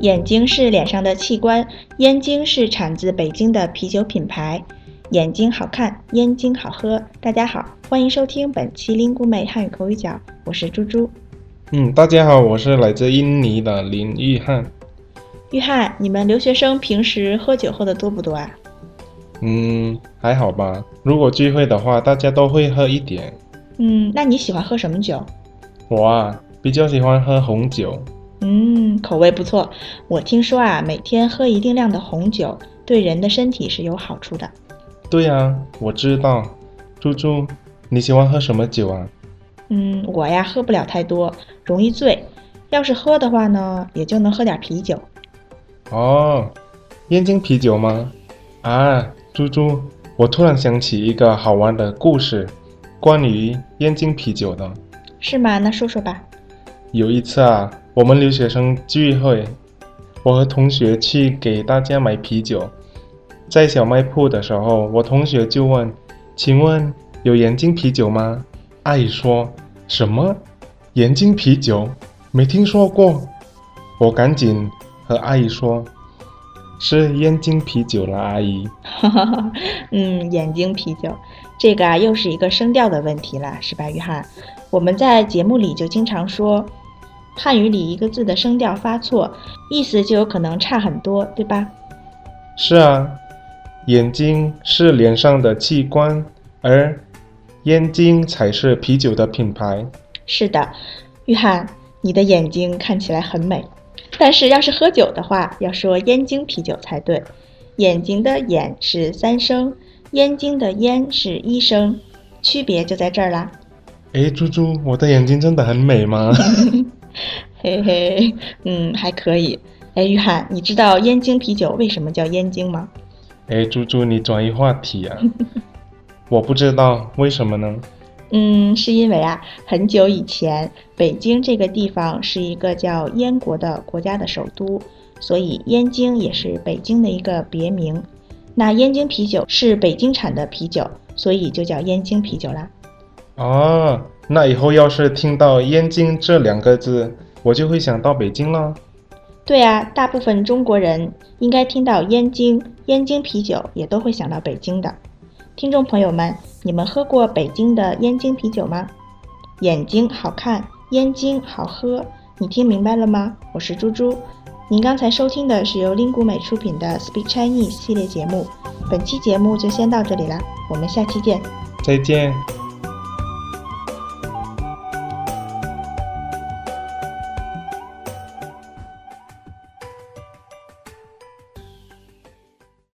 眼睛是脸上的器官，燕京是产自北京的啤酒品牌。眼睛好看，燕京好喝。大家好，欢迎收听本期林姑妹汉语口语角，我是猪猪。嗯，大家好，我是来自印尼的林玉汉。玉汉，你们留学生平时喝酒喝的多不多啊？嗯，还好吧。如果聚会的话，大家都会喝一点。嗯，那你喜欢喝什么酒？我啊，比较喜欢喝红酒。嗯，口味不错。我听说啊，每天喝一定量的红酒，对人的身体是有好处的。对呀，我知道。猪猪，你喜欢喝什么酒啊？嗯，我呀喝不了太多，容易醉。要是喝的话呢，也就能喝点啤酒。哦，燕京啤酒吗？啊，猪猪，我突然想起一个好玩的故事，关于燕京啤酒的。是吗？那说说吧。有一次啊。我们留学生聚会，我和同学去给大家买啤酒，在小卖铺的时候，我同学就问：“请问有燕京啤酒吗？”阿姨说：“什么？燕京啤酒？没听说过。”我赶紧和阿姨说：“是燕京啤酒了，阿姨。”哈哈嗯，燕京啤酒，这个啊又是一个声调的问题了，是吧，约翰？我们在节目里就经常说。汉语里一个字的声调发错，意思就有可能差很多，对吧？是啊，眼睛是脸上的器官，而燕京才是啤酒的品牌。是的，约翰，你的眼睛看起来很美，但是要是喝酒的话，要说燕京啤酒才对。眼睛的眼是三声，燕京的燕是一声，区别就在这儿啦。哎，猪猪，我的眼睛真的很美吗？嘿嘿，嗯，还可以。哎，约翰，你知道燕京啤酒为什么叫燕京吗？哎，猪猪，你转移话题啊！我不知道为什么呢？嗯，是因为啊，很久以前，北京这个地方是一个叫燕国的国家的首都，所以燕京也是北京的一个别名。那燕京啤酒是北京产的啤酒，所以就叫燕京啤酒啦。哦。那以后要是听到“燕京”这两个字，我就会想到北京了。对啊，大部分中国人应该听到“燕京”、“燕京啤酒”也都会想到北京的。听众朋友们，你们喝过北京的燕京啤酒吗？眼睛好看，燕京好喝，你听明白了吗？我是猪猪。您刚才收听的是由林谷美出品的 Speak Chinese 系列节目，本期节目就先到这里了，我们下期见。再见。